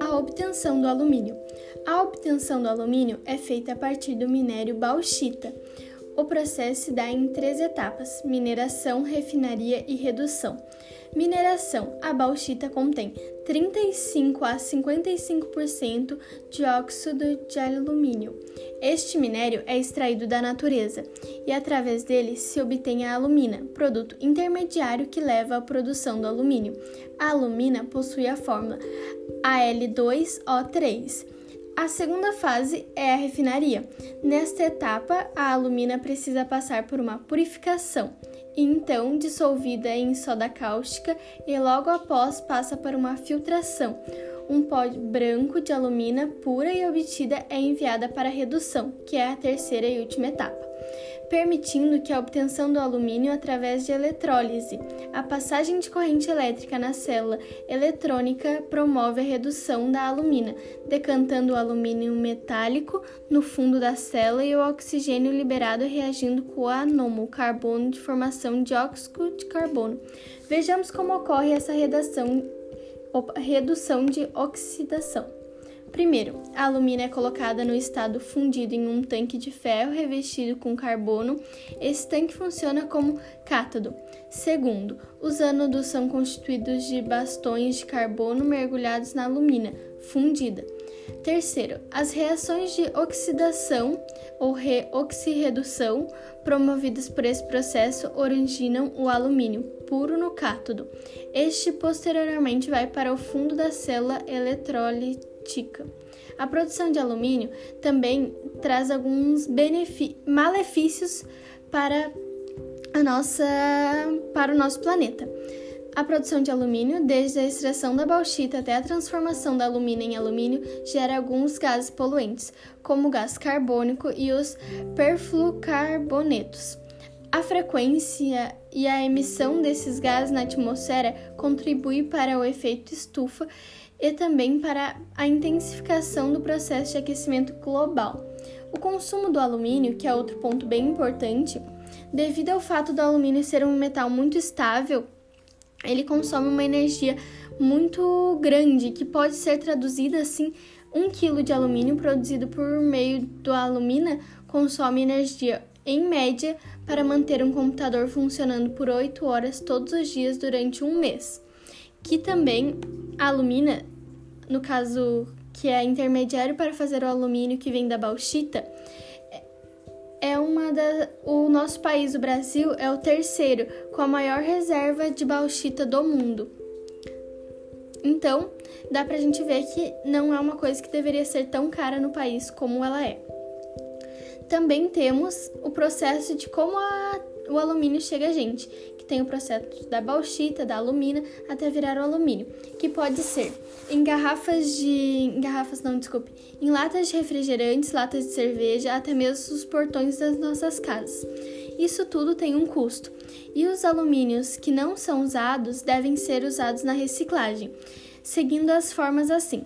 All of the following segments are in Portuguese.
A obtenção do alumínio. A obtenção do alumínio é feita a partir do minério bauxita. O processo se dá em três etapas: mineração, refinaria e redução. Mineração: a bauxita contém 35 a 55% de óxido de alumínio. Este minério é extraído da natureza e através dele se obtém a alumina, produto intermediário que leva à produção do alumínio. A alumina possui a fórmula Al2O3. A segunda fase é a refinaria. Nesta etapa, a alumina precisa passar por uma purificação então dissolvida em soda cáustica e logo após passa para uma filtração. Um pó branco de alumina pura e obtida é enviada para redução, que é a terceira e última etapa permitindo que a obtenção do alumínio através de eletrólise. A passagem de corrente elétrica na célula eletrônica promove a redução da alumina, decantando o alumínio metálico no fundo da célula e o oxigênio liberado reagindo com o anomo, carbono de formação de óxido de carbono. Vejamos como ocorre essa redação, redução de oxidação. Primeiro, a alumina é colocada no estado fundido em um tanque de ferro revestido com carbono. Esse tanque funciona como cátodo. Segundo, os ânodos são constituídos de bastões de carbono mergulhados na alumina fundida. Terceiro, as reações de oxidação ou reoxirredução promovidas por esse processo originam o alumínio puro no cátodo. Este posteriormente vai para o fundo da célula eletrólita a produção de alumínio também traz alguns malefícios para, a nossa, para o nosso planeta. A produção de alumínio, desde a extração da bauxita até a transformação da alumina em alumínio, gera alguns gases poluentes, como o gás carbônico e os perfluorcarbonetos. A frequência e a emissão desses gases na atmosfera contribui para o efeito estufa e também para a intensificação do processo de aquecimento global. O consumo do alumínio, que é outro ponto bem importante, devido ao fato do alumínio ser um metal muito estável, ele consome uma energia muito grande, que pode ser traduzida assim: 1 kg de alumínio produzido por meio do alumina consome energia em média para manter um computador funcionando por 8 horas todos os dias durante um mês. Que também alumina no caso que é intermediário para fazer o alumínio que vem da bauxita, é uma da o nosso país, o Brasil, é o terceiro com a maior reserva de bauxita do mundo. Então, dá pra gente ver que não é uma coisa que deveria ser tão cara no país como ela é. Também temos o processo de como a, o alumínio chega a gente, tem o processo da bauxita, da alumina, até virar o alumínio, que pode ser em garrafas de. Em garrafas, não, desculpe. Em latas de refrigerantes, latas de cerveja, até mesmo os portões das nossas casas. Isso tudo tem um custo. E os alumínios que não são usados devem ser usados na reciclagem, seguindo as formas assim.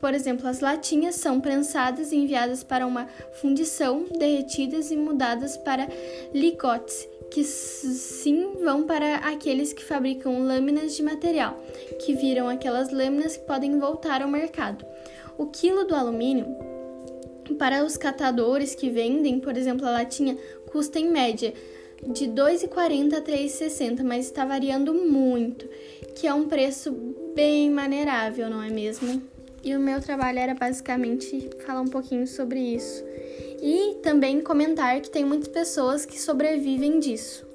Por exemplo, as latinhas são prensadas e enviadas para uma fundição, derretidas e mudadas para ligotes que sim vão para aqueles que fabricam lâminas de material, que viram aquelas lâminas que podem voltar ao mercado. O quilo do alumínio para os catadores que vendem, por exemplo, a latinha, custa em média de R$ 2,40 a R$ 3,60, mas está variando muito, que é um preço bem maneirável, não é mesmo? E o meu trabalho era basicamente falar um pouquinho sobre isso e também comentar que tem muitas pessoas que sobrevivem disso.